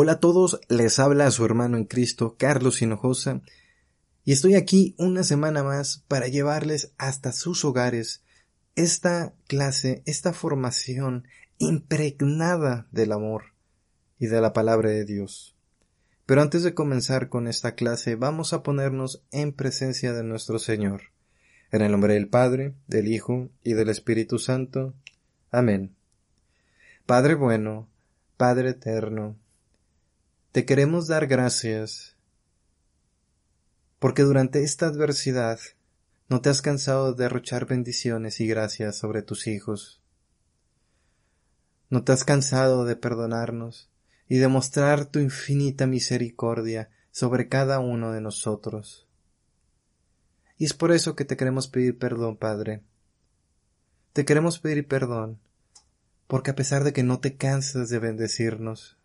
Hola a todos, les habla su hermano en Cristo, Carlos Hinojosa, y estoy aquí una semana más para llevarles hasta sus hogares esta clase, esta formación impregnada del amor y de la palabra de Dios. Pero antes de comenzar con esta clase, vamos a ponernos en presencia de nuestro Señor. En el nombre del Padre, del Hijo y del Espíritu Santo. Amén. Padre bueno, Padre eterno, te queremos dar gracias porque durante esta adversidad no te has cansado de derrochar bendiciones y gracias sobre tus hijos. No te has cansado de perdonarnos y de mostrar tu infinita misericordia sobre cada uno de nosotros. Y es por eso que te queremos pedir perdón, Padre. Te queremos pedir perdón, porque a pesar de que no te cansas de bendecirnos,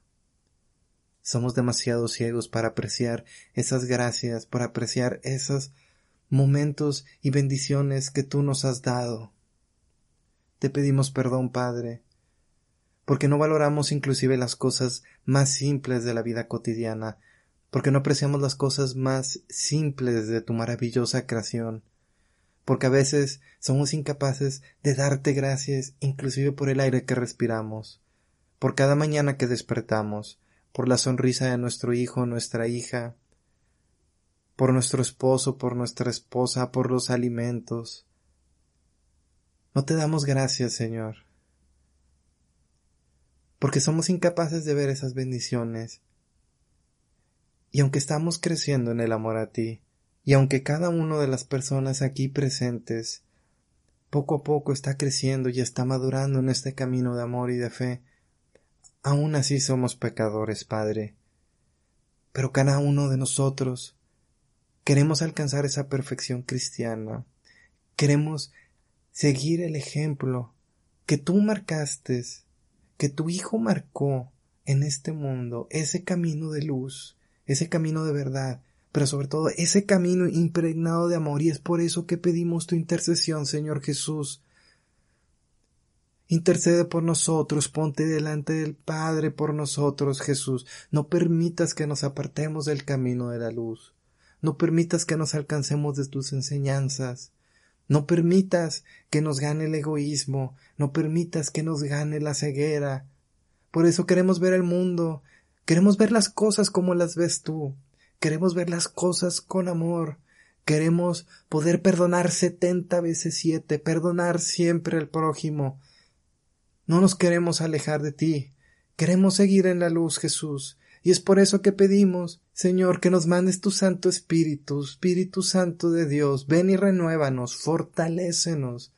somos demasiado ciegos para apreciar esas gracias, para apreciar esos momentos y bendiciones que tú nos has dado. Te pedimos perdón, Padre, porque no valoramos inclusive las cosas más simples de la vida cotidiana, porque no apreciamos las cosas más simples de tu maravillosa creación, porque a veces somos incapaces de darte gracias inclusive por el aire que respiramos, por cada mañana que despertamos, por la sonrisa de nuestro hijo, nuestra hija, por nuestro esposo, por nuestra esposa, por los alimentos. No te damos gracias, Señor, porque somos incapaces de ver esas bendiciones. Y aunque estamos creciendo en el amor a ti, y aunque cada una de las personas aquí presentes poco a poco está creciendo y está madurando en este camino de amor y de fe, Aún así somos pecadores, Padre. Pero cada uno de nosotros queremos alcanzar esa perfección cristiana. Queremos seguir el ejemplo que tú marcaste, que tu Hijo marcó en este mundo, ese camino de luz, ese camino de verdad, pero sobre todo ese camino impregnado de amor, y es por eso que pedimos tu intercesión, Señor Jesús, Intercede por nosotros, ponte delante del Padre por nosotros, Jesús. No permitas que nos apartemos del camino de la luz. No permitas que nos alcancemos de tus enseñanzas. No permitas que nos gane el egoísmo. No permitas que nos gane la ceguera. Por eso queremos ver el mundo. Queremos ver las cosas como las ves tú. Queremos ver las cosas con amor. Queremos poder perdonar setenta veces siete, perdonar siempre al prójimo, no nos queremos alejar de ti, queremos seguir en la luz, Jesús, y es por eso que pedimos, Señor, que nos mandes tu Santo Espíritu, Espíritu Santo de Dios, ven y renuévanos, fortalécenos.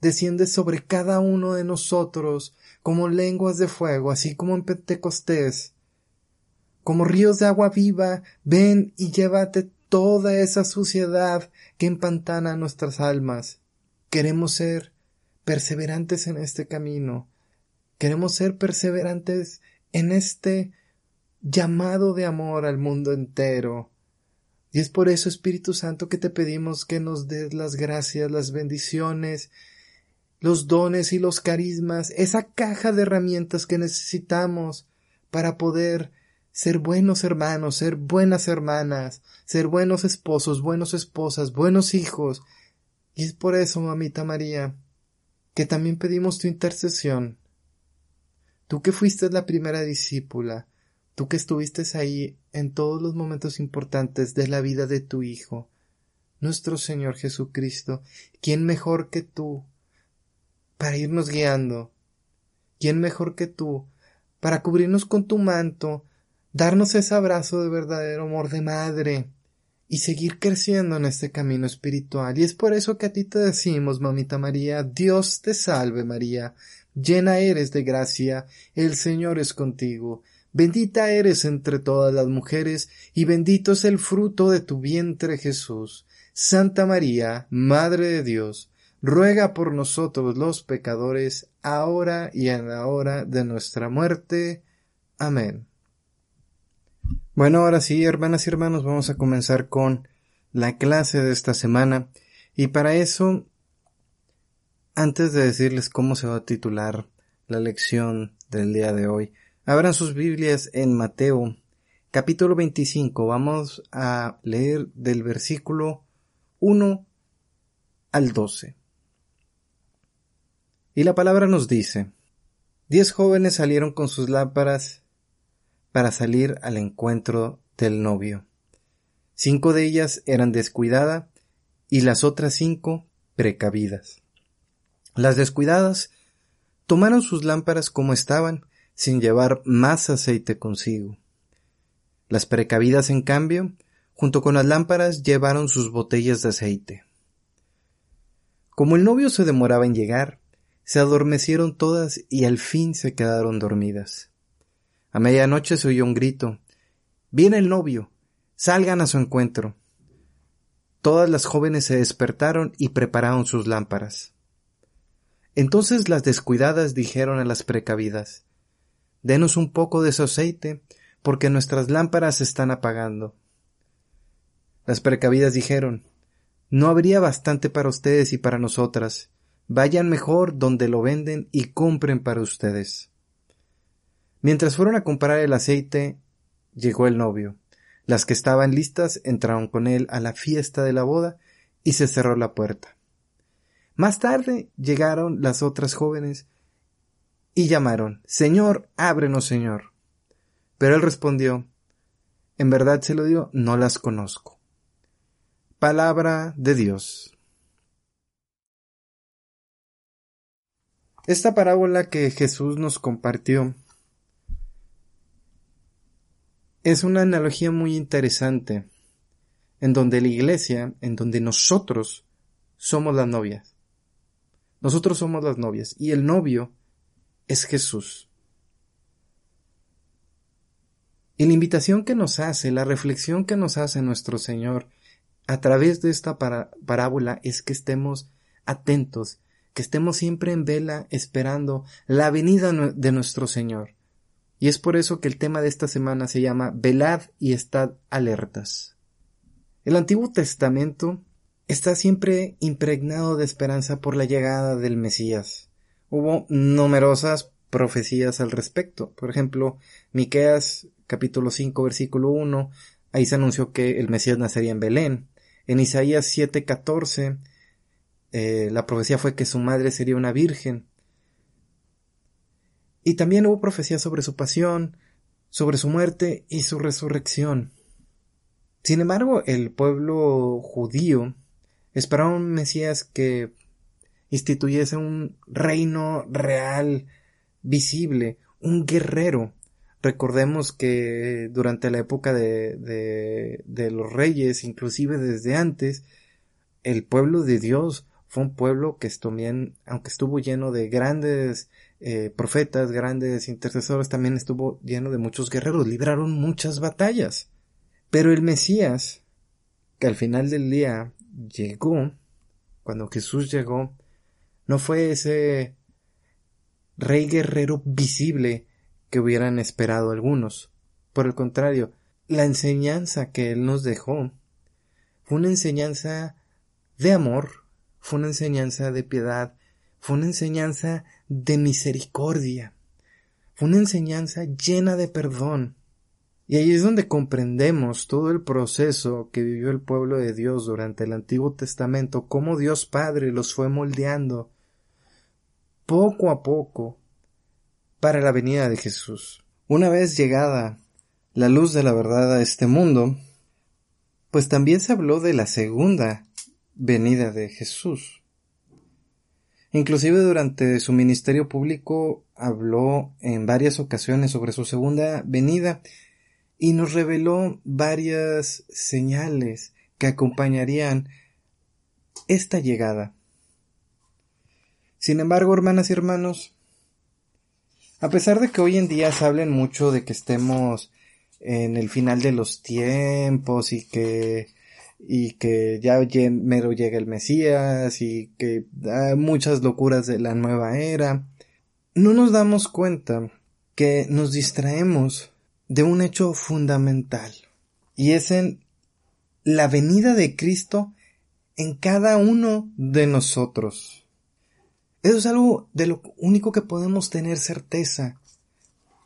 Desciende sobre cada uno de nosotros como lenguas de fuego, así como en Pentecostés. Como ríos de agua viva, ven y llévate toda esa suciedad que empantana nuestras almas. Queremos ser perseverantes en este camino. Queremos ser perseverantes en este llamado de amor al mundo entero. Y es por eso, Espíritu Santo, que te pedimos que nos des las gracias, las bendiciones, los dones y los carismas, esa caja de herramientas que necesitamos para poder ser buenos hermanos, ser buenas hermanas, ser buenos esposos, buenos esposas, buenos hijos. Y es por eso, mamita María, que también pedimos tu intercesión. Tú que fuiste la primera discípula, tú que estuviste ahí en todos los momentos importantes de la vida de tu Hijo, nuestro Señor Jesucristo, ¿quién mejor que tú para irnos guiando? ¿Quién mejor que tú para cubrirnos con tu manto, darnos ese abrazo de verdadero amor de madre y seguir creciendo en este camino espiritual? Y es por eso que a ti te decimos, mamita María, Dios te salve María, llena eres de gracia, el Señor es contigo. Bendita eres entre todas las mujeres, y bendito es el fruto de tu vientre Jesús. Santa María, Madre de Dios, ruega por nosotros los pecadores, ahora y en la hora de nuestra muerte. Amén. Bueno, ahora sí, hermanas y hermanos, vamos a comenzar con la clase de esta semana. Y para eso, antes de decirles cómo se va a titular la lección del día de hoy, Abran sus Biblias en Mateo, capítulo 25. Vamos a leer del versículo 1 al 12. Y la palabra nos dice, Diez jóvenes salieron con sus lámparas para salir al encuentro del novio. Cinco de ellas eran descuidadas y las otras cinco precavidas. Las descuidadas tomaron sus lámparas como estaban sin llevar más aceite consigo. Las precavidas, en cambio, junto con las lámparas, llevaron sus botellas de aceite. Como el novio se demoraba en llegar, se adormecieron todas y al fin se quedaron dormidas. A medianoche se oyó un grito. Viene el novio. Salgan a su encuentro. Todas las jóvenes se despertaron y prepararon sus lámparas. Entonces las descuidadas dijeron a las precavidas Denos un poco de su aceite, porque nuestras lámparas se están apagando. Las precavidas dijeron, No habría bastante para ustedes y para nosotras. Vayan mejor donde lo venden y compren para ustedes. Mientras fueron a comprar el aceite, llegó el novio. Las que estaban listas entraron con él a la fiesta de la boda y se cerró la puerta. Más tarde llegaron las otras jóvenes y llamaron, Señor, ábrenos, Señor. Pero él respondió, En verdad se lo digo, no las conozco. Palabra de Dios. Esta parábola que Jesús nos compartió es una analogía muy interesante en donde la iglesia, en donde nosotros somos las novias. Nosotros somos las novias y el novio es Jesús. Y la invitación que nos hace, la reflexión que nos hace nuestro Señor a través de esta parábola es que estemos atentos, que estemos siempre en vela esperando la venida de nuestro Señor. Y es por eso que el tema de esta semana se llama Velad y estad alertas. El Antiguo Testamento está siempre impregnado de esperanza por la llegada del Mesías hubo numerosas profecías al respecto. Por ejemplo, Miqueas capítulo 5 versículo 1, ahí se anunció que el Mesías nacería en Belén. En Isaías 7:14 eh, la profecía fue que su madre sería una virgen. Y también hubo profecía sobre su pasión, sobre su muerte y su resurrección. Sin embargo, el pueblo judío esperaba un Mesías que instituyese un reino real, visible, un guerrero. Recordemos que durante la época de, de, de los reyes, inclusive desde antes, el pueblo de Dios fue un pueblo que también, aunque estuvo lleno de grandes eh, profetas, grandes intercesores, también estuvo lleno de muchos guerreros, libraron muchas batallas. Pero el Mesías, que al final del día llegó, cuando Jesús llegó, no fue ese rey guerrero visible que hubieran esperado algunos. Por el contrario, la enseñanza que él nos dejó fue una enseñanza de amor, fue una enseñanza de piedad, fue una enseñanza de misericordia, fue una enseñanza llena de perdón. Y ahí es donde comprendemos todo el proceso que vivió el pueblo de Dios durante el Antiguo Testamento, cómo Dios Padre los fue moldeando, poco a poco para la venida de Jesús. Una vez llegada la luz de la verdad a este mundo, pues también se habló de la segunda venida de Jesús. Inclusive durante su ministerio público habló en varias ocasiones sobre su segunda venida y nos reveló varias señales que acompañarían esta llegada. Sin embargo, hermanas y hermanos, a pesar de que hoy en día se hablen mucho de que estemos en el final de los tiempos y que y que ya mero llega el Mesías y que hay muchas locuras de la nueva era, no nos damos cuenta que nos distraemos de un hecho fundamental y es en la venida de Cristo en cada uno de nosotros. Eso es algo de lo único que podemos tener certeza,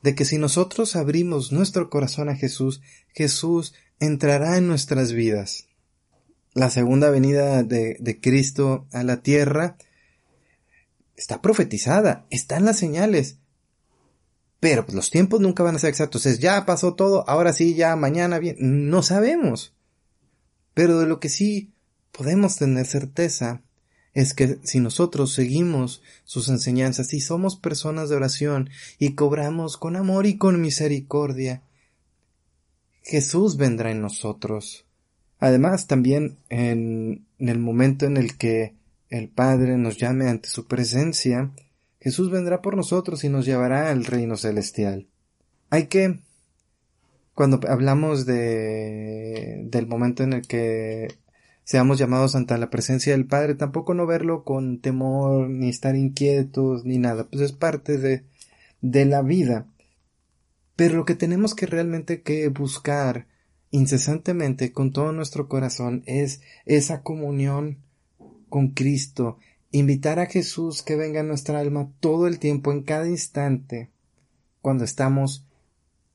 de que si nosotros abrimos nuestro corazón a Jesús, Jesús entrará en nuestras vidas. La segunda venida de, Cristo a la tierra está profetizada, están las señales, pero los tiempos nunca van a ser exactos. Es ya pasó todo, ahora sí, ya mañana bien, no sabemos. Pero de lo que sí podemos tener certeza es que si nosotros seguimos sus enseñanzas y somos personas de oración y cobramos con amor y con misericordia, Jesús vendrá en nosotros. Además, también en, el momento en el que el Padre nos llame ante su presencia, Jesús vendrá por nosotros y nos llevará al reino celestial. Hay que, cuando hablamos de, del momento en el que seamos llamados ante la presencia del Padre, tampoco no verlo con temor, ni estar inquietos, ni nada, pues es parte de, de la vida. Pero lo que tenemos que realmente que buscar incesantemente con todo nuestro corazón es esa comunión con Cristo, invitar a Jesús que venga a nuestra alma todo el tiempo, en cada instante, cuando estamos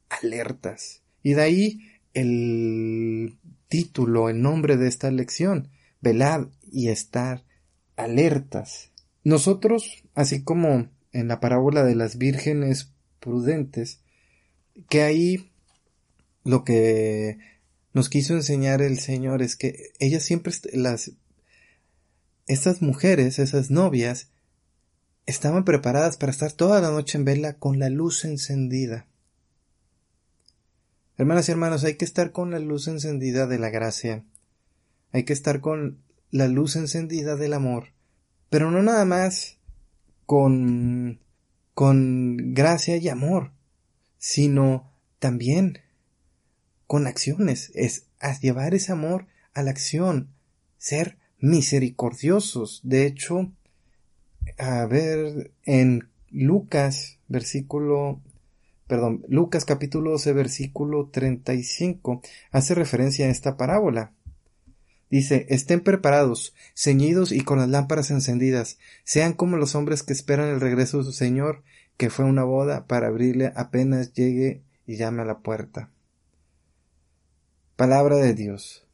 alertas. Y de ahí el título, el nombre de esta lección, velad y estar alertas. Nosotros, así como en la parábola de las vírgenes prudentes, que ahí lo que nos quiso enseñar el Señor es que ellas siempre, las, estas mujeres, esas novias, estaban preparadas para estar toda la noche en vela con la luz encendida. Hermanas y hermanos, hay que estar con la luz encendida de la gracia. Hay que estar con la luz encendida del amor. Pero no nada más con, con gracia y amor, sino también con acciones. Es a llevar ese amor a la acción. Ser misericordiosos. De hecho, a ver, en Lucas, versículo perdón, Lucas capítulo 12 versículo 35 hace referencia a esta parábola. Dice, estén preparados, ceñidos y con las lámparas encendidas, sean como los hombres que esperan el regreso de su Señor, que fue una boda para abrirle apenas llegue y llame a la puerta. Palabra de Dios.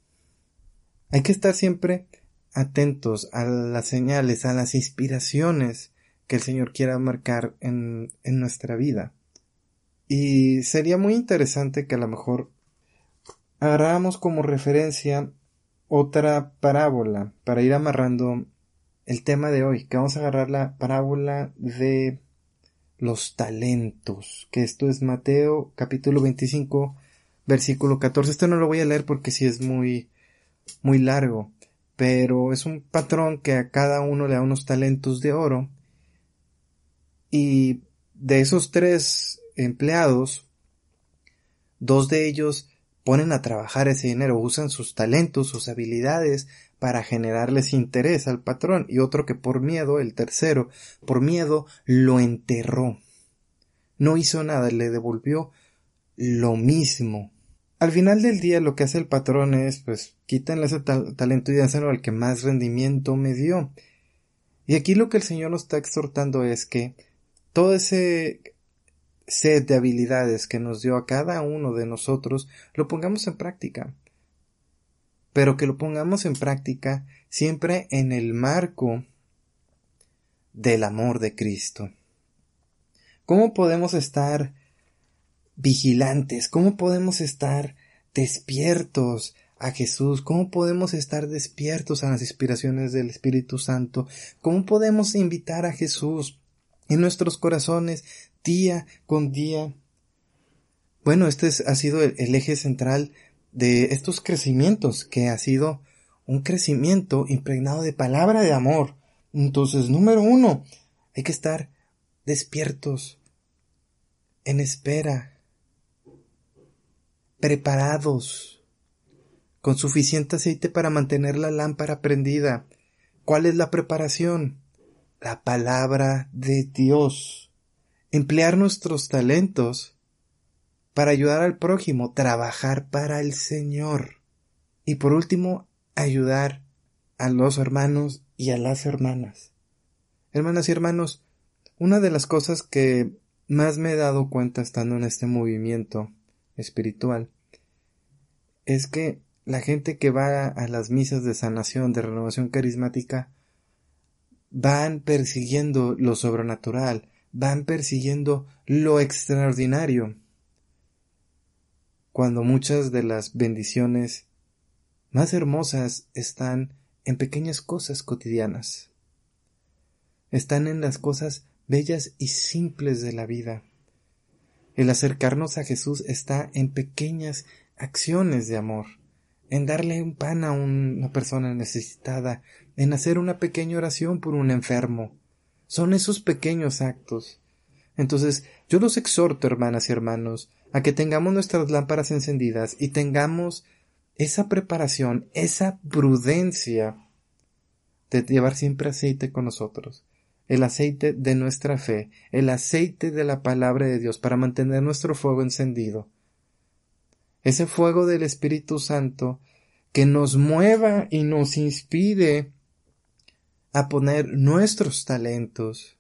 Hay que estar siempre atentos a las señales, a las inspiraciones que el Señor quiera marcar en, nuestra vida. Y sería muy interesante que a lo mejor agarráramos como referencia otra parábola para ir amarrando el tema de hoy, que vamos a agarrar la parábola de los talentos, que esto es Mateo capítulo 25 versículo 14. Esto no lo voy a leer porque sí es muy muy largo, pero es un patrón que a cada uno le da unos talentos de oro y de esos tres empleados, dos de ellos ponen a trabajar ese dinero, usan sus talentos, sus habilidades para generarles interés al patrón y otro que por miedo, el tercero, por miedo lo enterró. No hizo nada, le devolvió lo mismo. Al final del día lo que hace el patrón es pues quítanle ese talento y dáselo al que más rendimiento me dio. Y aquí lo que el Señor nos está exhortando es que todo ese set de habilidades que nos dio a cada uno de nosotros lo pongamos en práctica. Pero que lo pongamos en práctica siempre en el marco del amor de Cristo. ¿Cómo podemos estar vigilantes? ¿Cómo podemos estar despiertos a Jesús? ¿Cómo podemos estar despiertos a las inspiraciones del Espíritu Santo? ¿Cómo podemos invitar a Jesús en nuestros corazones día con día? Bueno, este ha sido el, eje central de estos crecimientos, que ha sido un crecimiento impregnado de palabra de amor. Entonces, número uno, hay que estar despiertos, en espera, preparados, con suficiente aceite para mantener la lámpara prendida. ¿Cuál es la preparación? La palabra de Dios. Emplear nuestros talentos para ayudar al prójimo, trabajar para el Señor. Y por último, ayudar a los hermanos y a las hermanas. Hermanas y hermanos, una de las cosas que más me he dado cuenta estando en este movimiento espiritual es que la gente que va a las misas de sanación, de renovación carismática, van persiguiendo lo sobrenatural, van persiguiendo lo extraordinario, cuando muchas de las bendiciones más hermosas están en pequeñas cosas cotidianas, están en las cosas bellas y simples de la vida. El acercarnos a Jesús está en pequeñas acciones de amor, en darle un pan a una persona necesitada, en hacer una pequeña oración por un enfermo. Son esos pequeños actos. Entonces, yo los exhorto, hermanas y hermanos, a que tengamos nuestras lámparas encendidas y tengamos esa preparación, esa prudencia de llevar siempre aceite con nosotros el aceite de nuestra fe, el aceite de la palabra de Dios para mantener nuestro fuego encendido. Ese fuego del Espíritu Santo que nos mueva y nos inspire a poner nuestros talentos,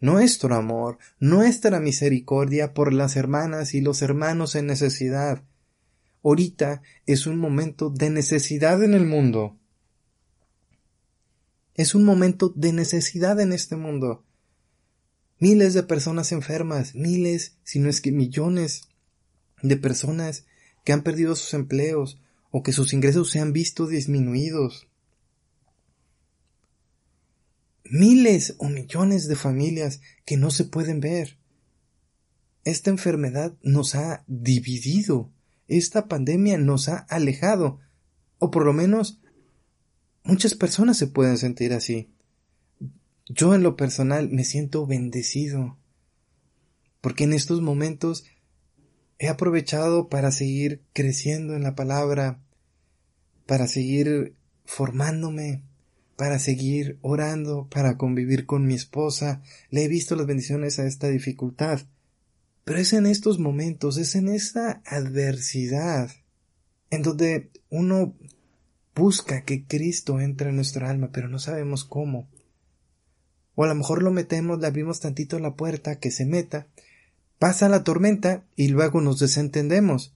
nuestro amor, nuestra misericordia por las hermanas y los hermanos en necesidad. Ahorita es un momento de necesidad en el mundo. Es un momento de necesidad en este mundo. Miles de personas enfermas, miles, si no es que millones de personas que han perdido sus empleos o que sus ingresos se han visto disminuidos. Miles o millones de familias que no se pueden ver. Esta enfermedad nos ha dividido. Esta pandemia nos ha alejado. O por lo menos Muchas personas se pueden sentir así. Yo en lo personal me siento bendecido, porque en estos momentos he aprovechado para seguir creciendo en la palabra, para seguir formándome, para seguir orando, para convivir con mi esposa. Le he visto las bendiciones a esta dificultad. Pero es en estos momentos, es en esta adversidad, en donde uno busca que Cristo entre en nuestra alma, pero no sabemos cómo. O a lo mejor lo metemos, le abrimos tantito la puerta, que se meta, pasa la tormenta y luego nos desentendemos.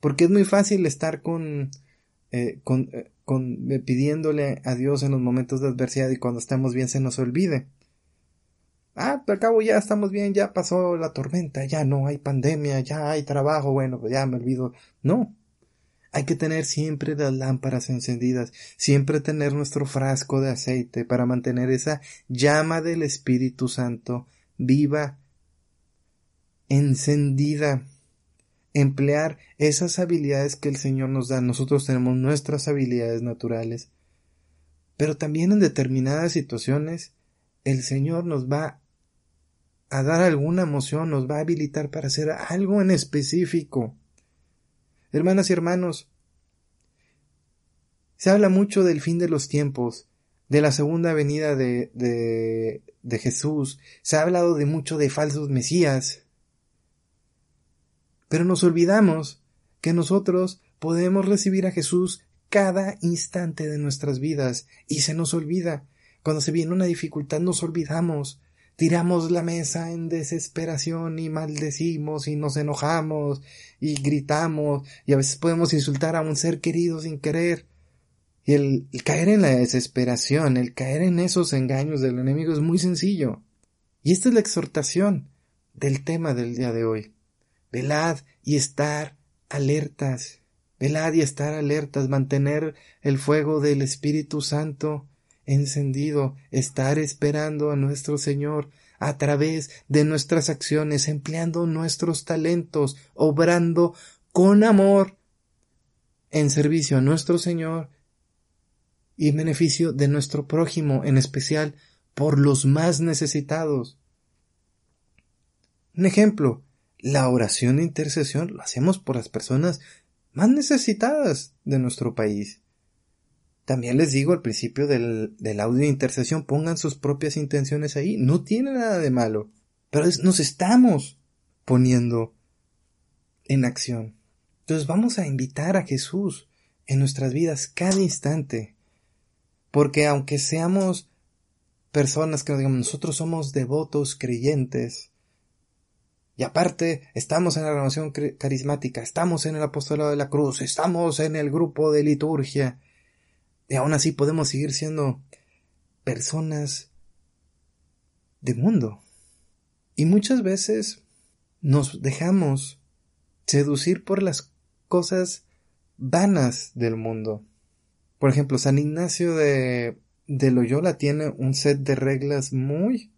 Porque es muy fácil estar con, eh, con, eh, con eh, pidiéndole a Dios en los momentos de adversidad y cuando estamos bien se nos olvide. Ah, al cabo ya estamos bien, ya pasó la tormenta, ya no hay pandemia, ya hay trabajo, bueno, pues ya me olvido. No, hay que tener siempre las lámparas encendidas, siempre tener nuestro frasco de aceite para mantener esa llama del Espíritu Santo viva, encendida. Emplear esas habilidades que el Señor nos da. Nosotros tenemos nuestras habilidades naturales. Pero también en determinadas situaciones el Señor nos va a dar alguna emoción, nos va a habilitar para hacer algo en específico. Hermanas y hermanos, se habla mucho del fin de los tiempos, de la segunda venida de, de, Jesús, se ha hablado de mucho de falsos mesías, pero nos olvidamos que nosotros podemos recibir a Jesús cada instante de nuestras vidas y se nos olvida. Cuando se viene una dificultad nos olvidamos tiramos la mesa en desesperación y maldecimos y nos enojamos y gritamos y a veces podemos insultar a un ser querido sin querer. Y el, caer en la desesperación, el caer en esos engaños del enemigo es muy sencillo. Y esta es la exhortación del tema del día de hoy. Velad y estar alertas. Velad y estar alertas, mantener el fuego del Espíritu Santo encendido, estar esperando a nuestro Señor a través de nuestras acciones, empleando nuestros talentos, obrando con amor en servicio a nuestro Señor y en beneficio de nuestro prójimo, en especial por los más necesitados. Un ejemplo, la oración de intercesión lo hacemos por las personas más necesitadas de nuestro país. También les digo al principio del, audio de intercesión, pongan sus propias intenciones ahí. No tiene nada de malo. Pero nos estamos poniendo en acción. Entonces vamos a invitar a Jesús en nuestras vidas cada instante. Porque aunque seamos personas que nos digamos, nosotros somos devotos creyentes, y aparte, estamos en la renovación carismática, estamos en el apostolado de la cruz, estamos en el grupo de liturgia, y aún así podemos seguir siendo personas de mundo. Y muchas veces nos dejamos seducir por las cosas vanas del mundo. Por ejemplo, San Ignacio de, de Loyola tiene un set de reglas muy,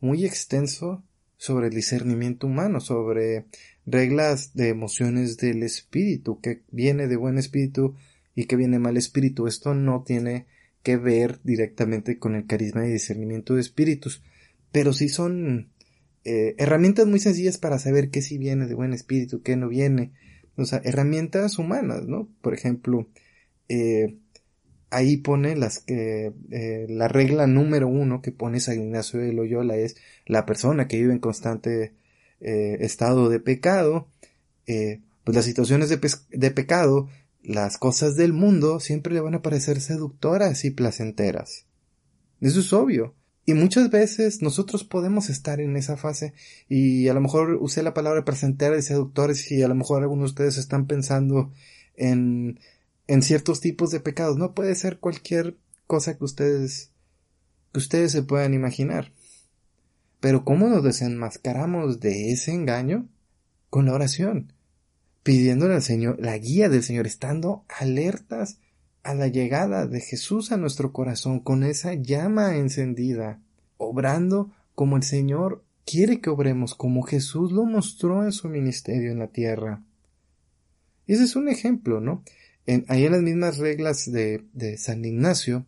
muy extenso sobre el discernimiento humano, sobre reglas de emociones del espíritu, que viene de buen espíritu y que viene mal espíritu. Esto no tiene que ver directamente con el carisma y discernimiento de espíritus, pero sí son eh, herramientas muy sencillas para saber qué sí viene de buen espíritu, qué no viene. O sea, herramientas humanas, ¿no? Por ejemplo, eh, ahí pone las que eh, la regla número uno que pone San Ignacio de Loyola es la persona que vive en constante estado de pecado, pues las situaciones de, de pecado las cosas del mundo siempre le van a parecer seductoras y placenteras. Eso es obvio. Y muchas veces nosotros podemos estar en esa fase y a lo mejor usé la palabra placentera y seductores y a lo mejor algunos de ustedes están pensando en, en ciertos tipos de pecados. No puede ser cualquier cosa que ustedes, que ustedes se puedan imaginar. Pero ¿cómo nos desenmascaramos de ese engaño? Con la oración pidiéndole al Señor la guía del Señor, estando alertas a la llegada de Jesús a nuestro corazón con esa llama encendida, obrando como el Señor quiere que obremos, como Jesús lo mostró en su ministerio en la tierra. Ese es un ejemplo, ¿no? En, ahí en las mismas reglas de, San Ignacio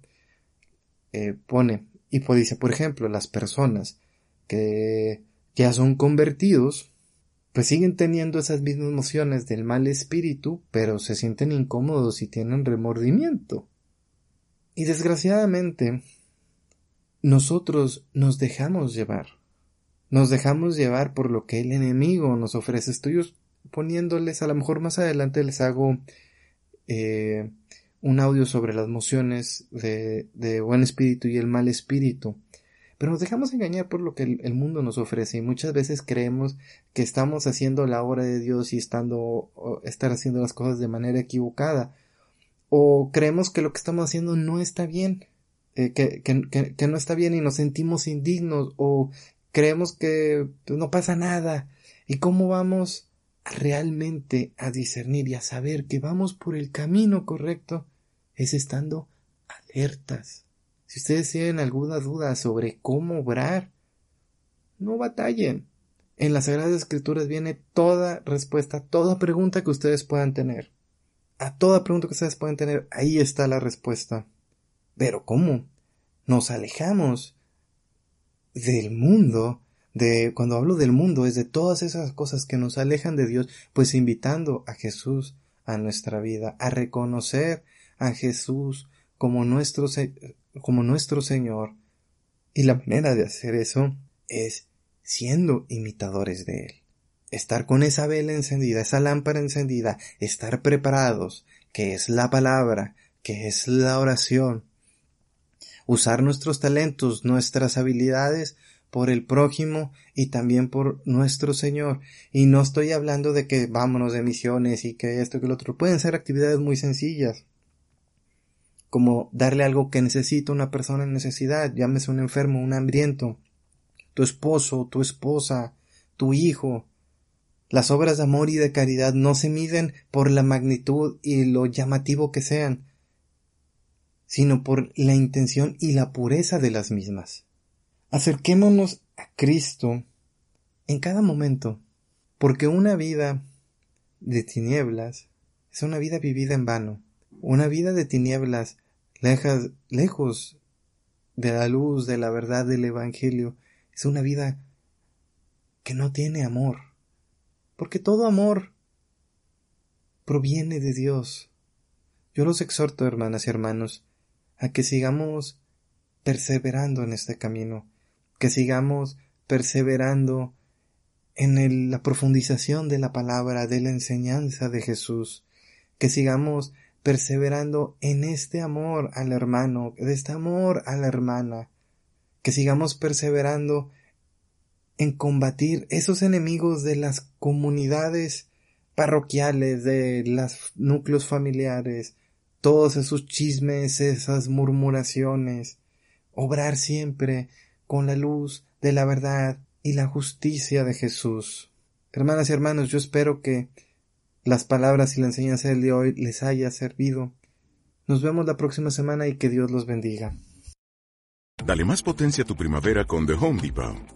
eh, pone, y pues dice, por ejemplo, las personas que ya son convertidos, pues siguen teniendo esas mismas emociones del mal espíritu, pero se sienten incómodos y tienen remordimiento. Y desgraciadamente, nosotros nos dejamos llevar. Nos dejamos llevar por lo que el enemigo nos ofrece. Estoy poniéndoles, a lo mejor más adelante les hago eh, un audio sobre las emociones de, buen espíritu y el mal espíritu. Pero nos dejamos engañar por lo que el, mundo nos ofrece y muchas veces creemos que estamos haciendo la obra de Dios y estando, estar haciendo las cosas de manera equivocada. O creemos que lo que estamos haciendo no está bien, eh, que, que, que, no está bien y nos sentimos indignos o creemos que no pasa nada. ¿Y cómo vamos realmente a discernir y a saber que vamos por el camino correcto? Es estando alertas si ustedes tienen alguna duda sobre cómo obrar, no batallen. En las Sagradas Escrituras viene toda respuesta, toda pregunta que ustedes puedan tener. A toda pregunta que ustedes puedan tener, ahí está la respuesta. Pero ¿cómo? Nos alejamos del mundo, de cuando hablo del mundo es de todas esas cosas que nos alejan de Dios, pues invitando a Jesús a nuestra vida, a reconocer a Jesús como nuestro como nuestro Señor. Y la manera de hacer eso es siendo imitadores de Él. Estar con esa vela encendida, esa lámpara encendida, estar preparados, que es la palabra, que es la oración. Usar nuestros talentos, nuestras habilidades por el prójimo y también por nuestro Señor. Y no estoy hablando de que vámonos de misiones y que esto que lo otro. Pueden ser actividades muy sencillas como darle algo que necesita una persona en necesidad, llámese un enfermo, un hambriento, tu esposo, tu esposa, tu hijo, Las obras de amor y de caridad no se miden por la magnitud y lo llamativo que sean, sino por la intención y la pureza de las mismas. Acerquémonos a Cristo en cada momento, porque una vida de tinieblas es una vida vivida en vano, una vida de tinieblas lejas, lejos de la luz, de la verdad del Evangelio, es una vida que no tiene amor, porque todo amor proviene de Dios. Yo los exhorto, hermanas y hermanos, a que sigamos perseverando en este camino, que sigamos perseverando en la profundización de la palabra, de la enseñanza de Jesús, que sigamos perseverando en este amor al hermano, de este amor a la hermana, que sigamos perseverando en combatir esos enemigos de las comunidades parroquiales, de los núcleos familiares, todos esos chismes, esas murmuraciones, obrar siempre con la luz de la verdad y la justicia de Jesús. Hermanas y hermanos, yo espero que las palabras y la enseñanza del día de hoy les haya servido. Nos vemos la próxima semana y que Dios los bendiga. Dale más potencia a tu primavera con The Home Depot.